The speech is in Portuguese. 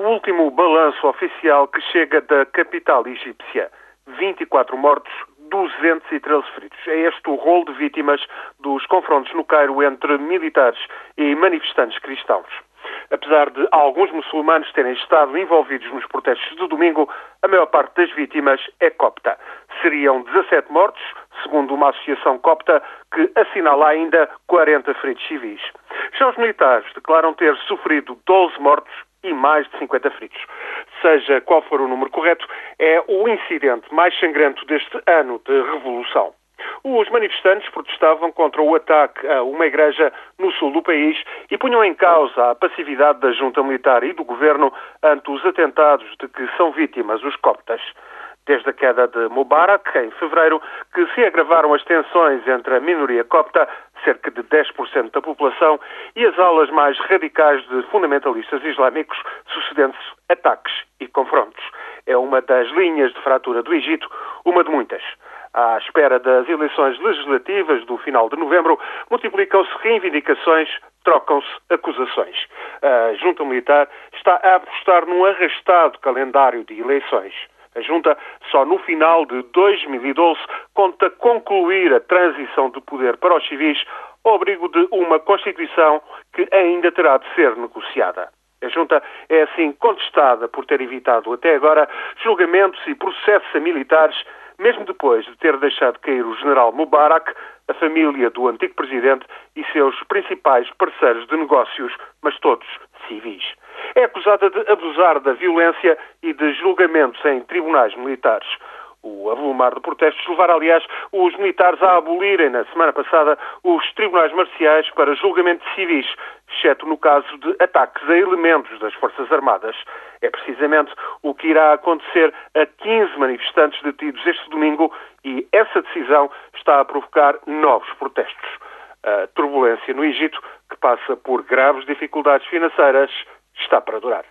o último balanço oficial que chega da capital egípcia. 24 mortos, 213 feridos. É este o rol de vítimas dos confrontos no Cairo entre militares e manifestantes cristãos. Apesar de alguns muçulmanos terem estado envolvidos nos protestos de domingo, a maior parte das vítimas é copta. Seriam 17 mortos, segundo uma associação copta que assinala ainda 40 feridos civis. Já os militares declaram ter sofrido 12 mortos e mais de 50 feridos. Seja qual for o número correto, é o incidente mais sangrento deste ano de revolução. Os manifestantes protestavam contra o ataque a uma igreja no sul do país e punham em causa a passividade da junta militar e do governo ante os atentados de que são vítimas os coptas desde a queda de Mubarak, em fevereiro, que se agravaram as tensões entre a minoria copta, cerca de 10% da população, e as aulas mais radicais de fundamentalistas islâmicos, sucedendo-se ataques e confrontos. É uma das linhas de fratura do Egito, uma de muitas. À espera das eleições legislativas do final de novembro, multiplicam-se reivindicações, trocam-se acusações. A junta militar está a apostar num arrastado calendário de eleições. A Junta, só no final de 2012, conta concluir a transição de poder para os civis ao abrigo de uma Constituição que ainda terá de ser negociada. A Junta é assim contestada por ter evitado até agora julgamentos e processos a militares, mesmo depois de ter deixado cair o general Mubarak, a família do antigo presidente e seus principais parceiros de negócios, mas todos civis. É acusada de abusar da violência e de julgamentos em tribunais militares. O avolumar de protestos levaram, aliás, os militares a abolirem, na semana passada, os tribunais marciais para julgamento de civis, exceto no caso de ataques a elementos das Forças Armadas. É precisamente o que irá acontecer a 15 manifestantes detidos este domingo e essa decisão está a provocar novos protestos. A turbulência no Egito, que passa por graves dificuldades financeiras, está para durar.